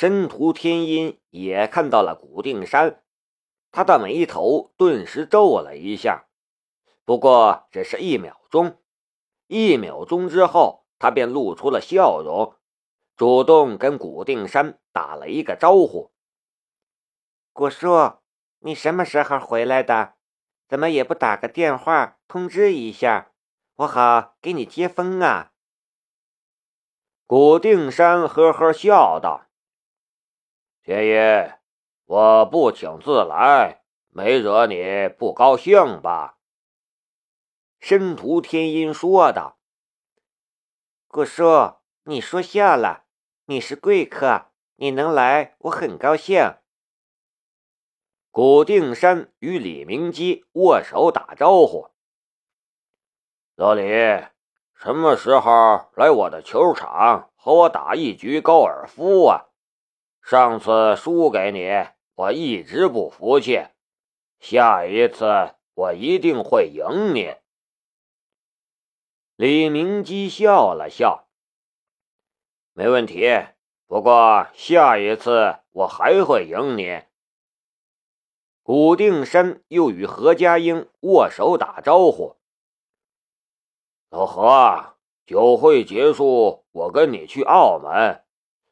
申屠天音也看到了古定山，他的眉头顿时皱了一下，不过只是一秒钟。一秒钟之后，他便露出了笑容，主动跟古定山打了一个招呼：“古叔，你什么时候回来的？怎么也不打个电话通知一下，我好给你接风啊？”古定山呵呵笑道。天爷，我不请自来，没惹你不高兴吧？申屠天音说道。姑叔，你说笑了，你是贵客，你能来，我很高兴。古定山与李明基握手打招呼。老李，什么时候来我的球场和我打一局高尔夫啊？上次输给你，我一直不服气。下一次我一定会赢你。李明基笑了笑，没问题。不过下一次我还会赢你。古定山又与何家英握手打招呼：“老何，酒会结束，我跟你去澳门。”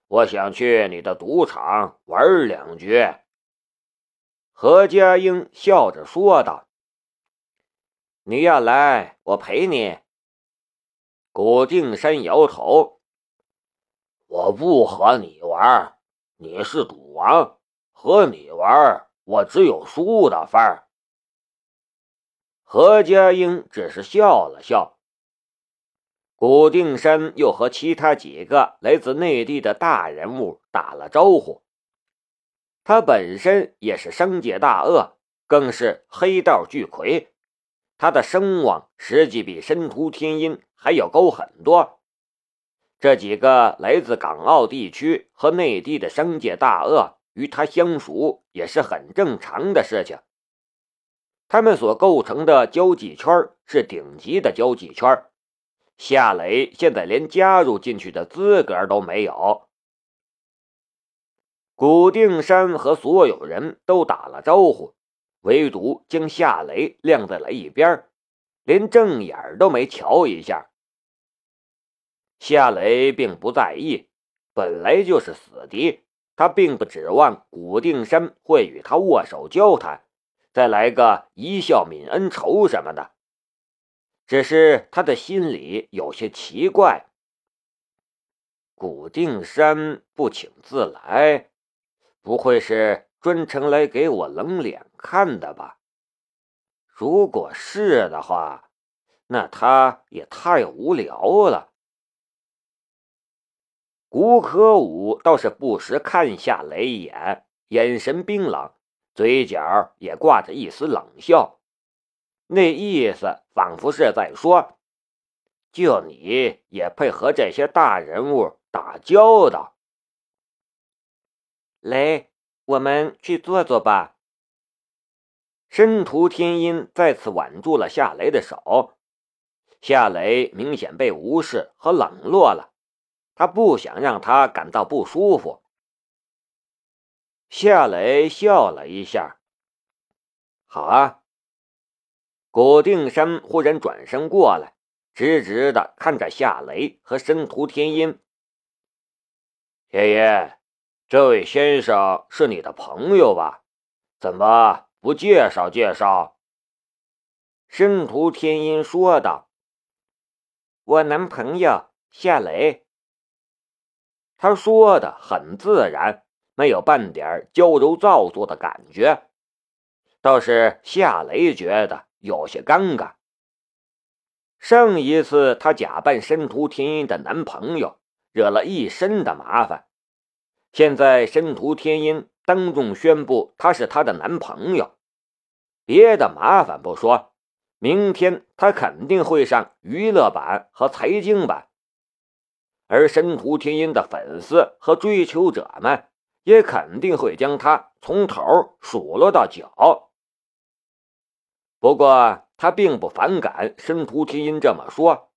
我想去你的赌场玩两局。”何家英笑着说道。“你要来，我陪你。”古定山摇头，“我不和你玩，你是赌王，和你玩，我只有输的份儿。”何家英只是笑了笑。古定山又和其他几个来自内地的大人物打了招呼。他本身也是商界大鳄，更是黑道巨魁，他的声望实际比申屠天音还要高很多。这几个来自港澳地区和内地的商界大鳄与他相熟也是很正常的事情。他们所构成的交际圈是顶级的交际圈。夏雷现在连加入进去的资格都没有。古定山和所有人都打了招呼，唯独将夏雷晾在了一边，连正眼都没瞧一下。夏雷并不在意，本来就是死敌，他并不指望古定山会与他握手交谈，再来个一笑泯恩仇什么的。只是他的心里有些奇怪。古定山不请自来，不会是专程来给我冷脸看的吧？如果是的话，那他也太无聊了。古可武倒是不时看下雷一眼，眼神冰冷，嘴角也挂着一丝冷笑。那意思仿佛是在说：“就你也配和这些大人物打交道？”来，我们去坐坐吧。申屠天音再次挽住了夏雷的手，夏雷明显被无视和冷落了，他不想让他感到不舒服。夏雷笑了一下：“好啊。”古定山忽然转身过来，直直的看着夏雷和申屠天音。天音，这位先生是你的朋友吧？怎么不介绍介绍？申屠天音说道：“我男朋友夏雷。”他说的很自然，没有半点娇柔造作的感觉，倒是夏雷觉得。有些尴尬。上一次他假扮申屠天音的男朋友，惹了一身的麻烦。现在申屠天音当众宣布他是她的男朋友，别的麻烦不说，明天他肯定会上娱乐版和财经版，而申屠天音的粉丝和追求者们也肯定会将他从头数落到脚。不过，她并不反感申屠天音这么说。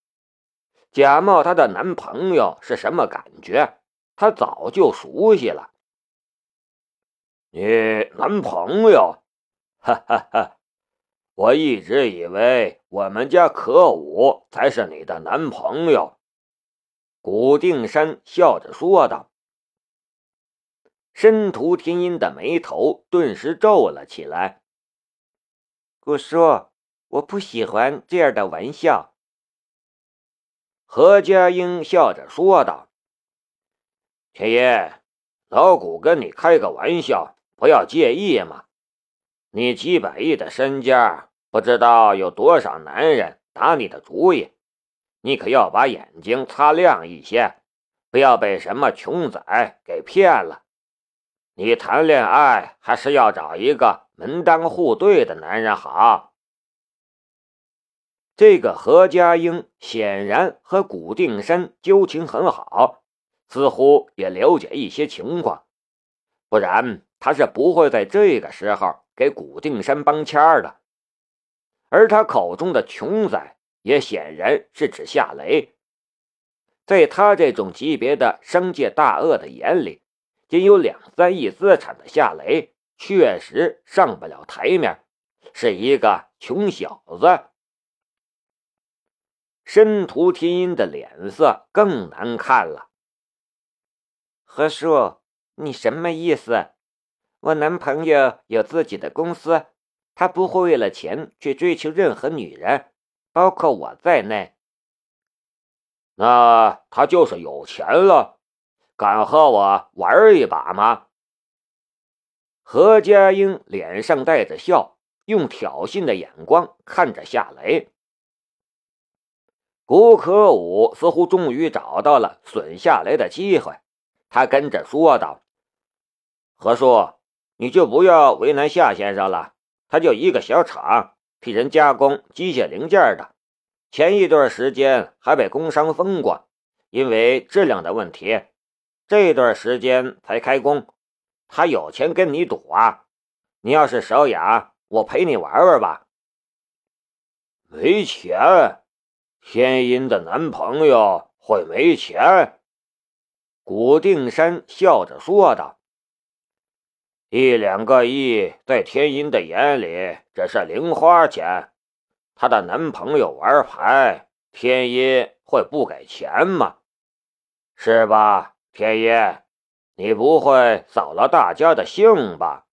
假冒她的男朋友是什么感觉？她早就熟悉了。你男朋友？哈哈哈！我一直以为我们家可武才是你的男朋友。”古定山笑着说道。申屠天音的眉头顿时皱了起来。我说：“我不喜欢这样的玩笑。”何家英笑着说道：“天爷，老古跟你开个玩笑，不要介意嘛。你几百亿的身家，不知道有多少男人打你的主意，你可要把眼睛擦亮一些，不要被什么穷仔给骗了。你谈恋爱还是要找一个门当户对的男人好。”这个何家英显然和古定山交情很好，似乎也了解一些情况，不然他是不会在这个时候给古定山帮腔的。而他口中的穷仔，也显然是指夏雷。在他这种级别的商界大鳄的眼里，仅有两三亿资产的夏雷确实上不了台面，是一个穷小子。申屠天音的脸色更难看了。何叔，你什么意思？我男朋友有自己的公司，他不会为了钱去追求任何女人，包括我在内。那他就是有钱了，敢和我玩一把吗？何家英脸上带着笑，用挑衅的眼光看着夏雷。古可武似乎终于找到了损夏雷的机会，他跟着说道：“何叔，你就不要为难夏先生了，他就一个小厂，替人加工机械零件的，前一段时间还被工商封过，因为质量的问题，这段时间才开工。他有钱跟你赌啊？你要是手痒，我陪你玩玩吧。”没钱。天音的男朋友会没钱？古定山笑着说道：“一两个亿在天音的眼里只是零花钱。她的男朋友玩牌，天音会不给钱吗？是吧，天音？你不会扫了大家的兴吧？”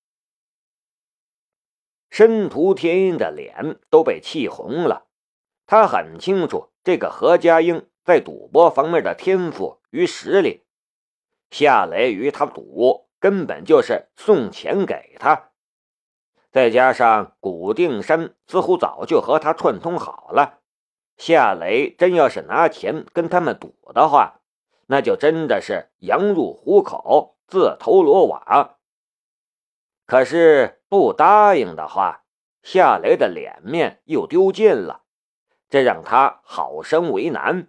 申屠天音的脸都被气红了。他很清楚这个何家英在赌博方面的天赋与实力，夏雷与他赌根本就是送钱给他，再加上古定山似乎早就和他串通好了，夏雷真要是拿钱跟他们赌的话，那就真的是羊入虎口，自投罗网。可是不答应的话，夏雷的脸面又丢尽了。这让他好生为难。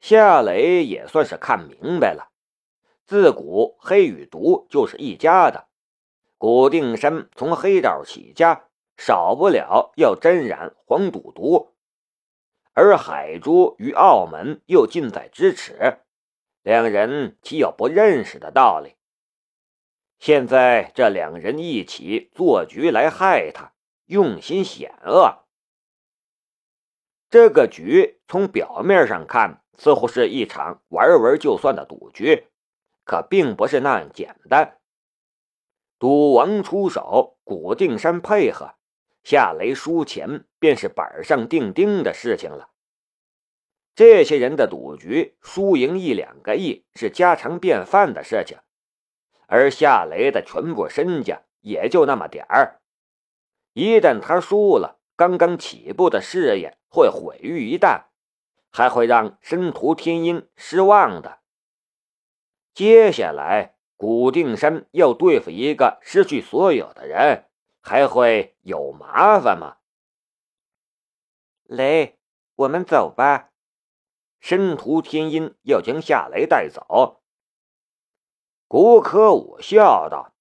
夏雷也算是看明白了，自古黑与毒就是一家的。古定山从黑道起家，少不了要沾染黄赌毒，而海珠与澳门又近在咫尺，两人岂有不认识的道理？现在这两人一起做局来害他，用心险恶。这个局从表面上看，似乎是一场玩玩就算的赌局，可并不是那样简单。赌王出手，古定山配合，夏雷输钱，便是板上钉钉的事情了。这些人的赌局，输赢一两个亿是家常便饭的事情，而夏雷的全部身家也就那么点儿，一旦他输了。刚刚起步的事业会毁于一旦，还会让申屠天音失望的。接下来，古定山要对付一个失去所有的人，还会有麻烦吗？雷，我们走吧。申屠天音要将夏雷带走。古可武笑道：“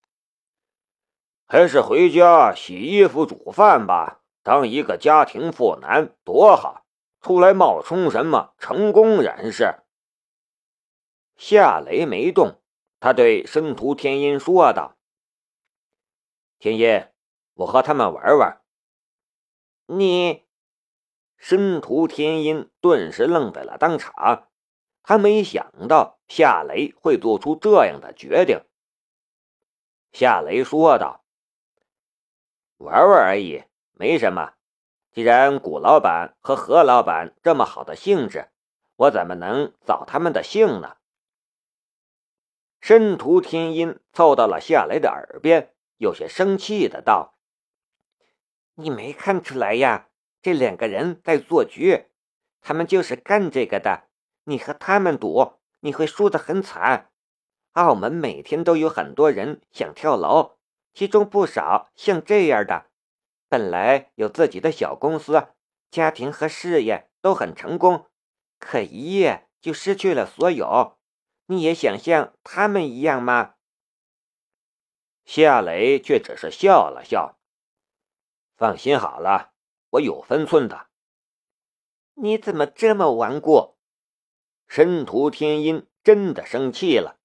还是回家洗衣服、煮饭吧。”当一个家庭妇男多好，出来冒充什么成功人士？夏雷没动，他对申屠天音说道：“天音，我和他们玩玩。”你，申屠天音顿时愣在了当场，他没想到夏雷会做出这样的决定。夏雷说道：“玩玩而已，没什么。既然古老板和何老板这么好的兴致，我怎么能扫他们的兴呢？”申屠天音凑到了夏雷的耳边，有些生气的道。你没看出来呀？这两个人在做局，他们就是干这个的。你和他们赌，你会输得很惨。澳门每天都有很多人想跳楼，其中不少像这样的，本来有自己的小公司，家庭和事业都很成功，可一夜就失去了所有。你也想像他们一样吗？夏雷却只是笑了笑。放心好了，我有分寸的。你怎么这么顽固？申屠天音真的生气了。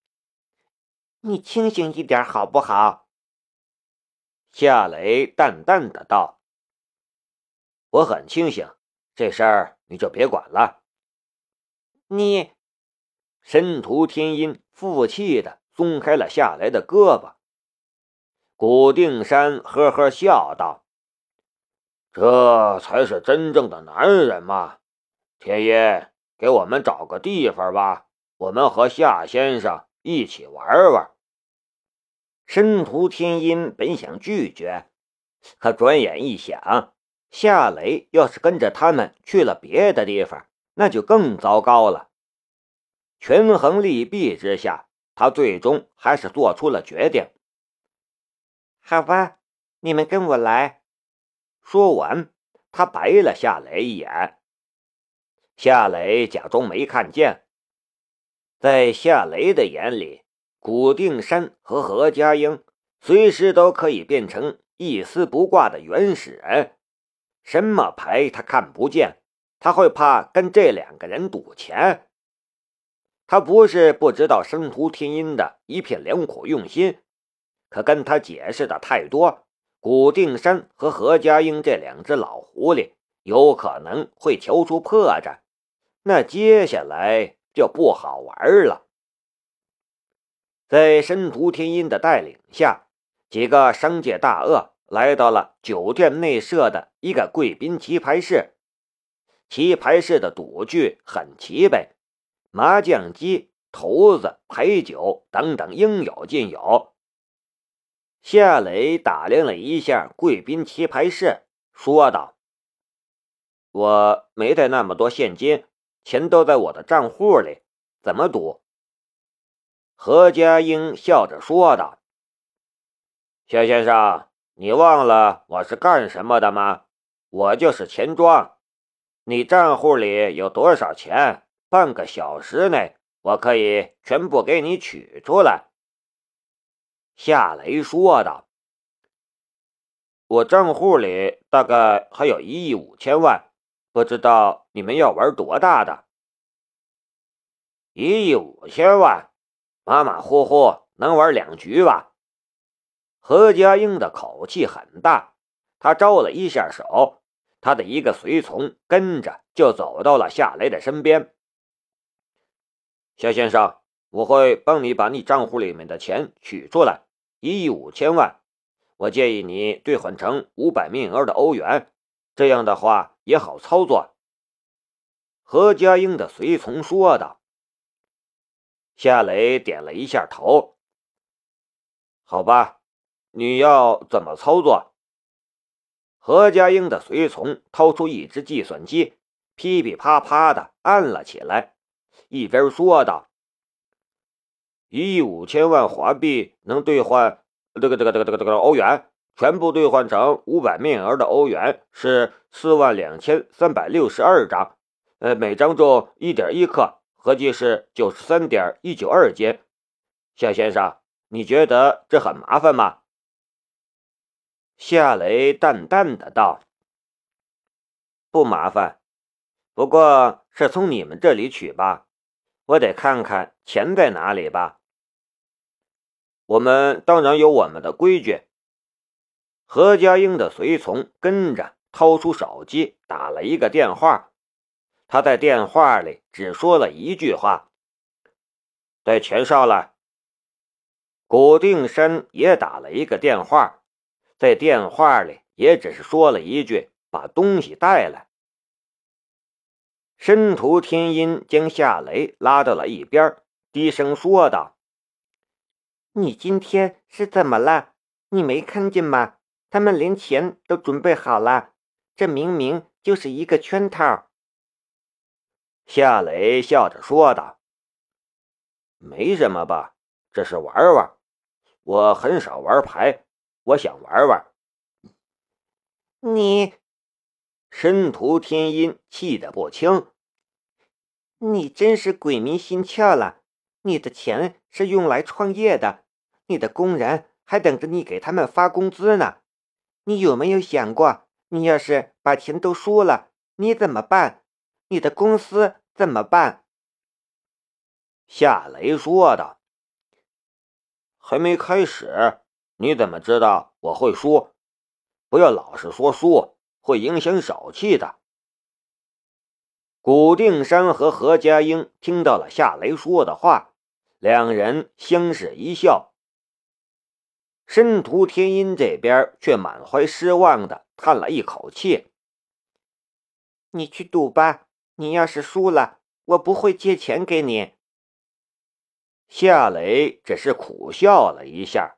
你清醒一点好不好？夏雷淡淡的道：“我很清醒，这事儿你就别管了。”你，申屠天音负气的松开了夏雷的胳膊。古定山呵呵笑道。这才是真正的男人嘛！天音，给我们找个地方吧，我们和夏先生一起玩玩。申屠天音本想拒绝，可转眼一想，夏雷要是跟着他们去了别的地方，那就更糟糕了。权衡利弊之下，他最终还是做出了决定。好吧，你们跟我来。说完，他白了夏雷一眼。夏雷假装没看见。在夏雷的眼里，古定山和何家英随时都可以变成一丝不挂的原始人。什么牌他看不见，他会怕跟这两个人赌钱？他不是不知道生徒天音的一片良苦用心，可跟他解释的太多。古定山和何家英这两只老狐狸有可能会求出破绽，那接下来就不好玩了。在申屠天音的带领下，几个商界大鳄来到了酒店内设的一个贵宾棋牌室。棋牌室的赌具很齐备，麻将机、骰子、牌九等等应有尽有。夏雷打量了一下贵宾棋牌室，说道：“我没带那么多现金，钱都在我的账户里，怎么赌？”何家英笑着说道：“夏先生，你忘了我是干什么的吗？我就是钱庄。你账户里有多少钱？半个小时内，我可以全部给你取出来。”夏雷说道：“我账户里大概还有一亿五千万，不知道你们要玩多大的？一亿五千万，马马虎虎能玩两局吧？”何家英的口气很大，他招了一下手，他的一个随从跟着就走到了夏雷的身边。夏先生，我会帮你把你账户里面的钱取出来。一亿五千万，我建议你兑换成五百面额的欧元，这样的话也好操作。”何家英的随从说道。夏雷点了一下头。“好吧，你要怎么操作？”何家英的随从掏出一只计算机，噼噼啪啪的按了起来，一边说道。一亿五千万华币能兑换这个这个这个这个这个欧元，全部兑换成五百面额的欧元是四万两千三百六十二张，呃，每张重一点一克，合计是九十三点一九二斤。夏先生，你觉得这很麻烦吗？夏雷淡淡的道：“不麻烦，不过是从你们这里取吧。”我得看看钱在哪里吧。我们当然有我们的规矩。何家英的随从跟着掏出手机打了一个电话，他在电话里只说了一句话：“带钱上来。”古定山也打了一个电话，在电话里也只是说了一句：“把东西带来。”申屠天音将夏雷拉到了一边，低声说道：“你今天是怎么了？你没看见吗？他们连钱都准备好了，这明明就是一个圈套。”夏雷笑着说道：“没什么吧，这是玩玩。”我很少玩牌，我想玩玩。你，申屠天音气得不轻。你真是鬼迷心窍了！你的钱是用来创业的，你的工人还等着你给他们发工资呢。你有没有想过，你要是把钱都输了，你怎么办？你的公司怎么办？夏雷说道。还没开始，你怎么知道我会输？不要老是说输，会影响手气的。古定山和何家英听到了夏雷说的话，两人相视一笑。申屠天音这边却满怀失望的叹了一口气：“你去赌吧，你要是输了，我不会借钱给你。”夏雷只是苦笑了一下。